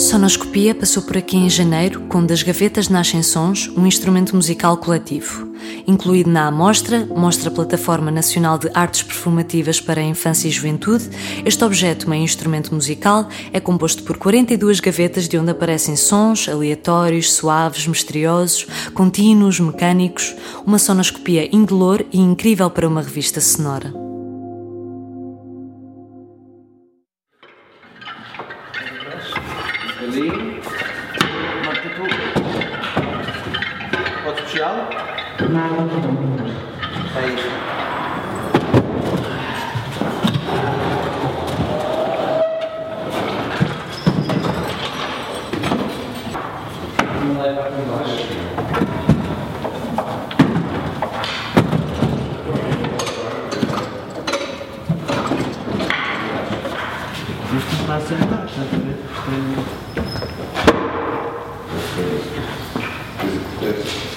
Sonoscopia passou por aqui em janeiro com Das Gavetas Nascem Sons, um instrumento musical coletivo. Incluído na Amostra, Mostra Plataforma Nacional de Artes Performativas para a Infância e Juventude, este objeto, meio instrumento musical, é composto por 42 gavetas de onde aparecem sons aleatórios, suaves, misteriosos, contínuos, mecânicos, uma sonoscopia indolor e incrível para uma revista sonora. Ali. Marca tu. Podes puxá-lo? następny, następny, następny.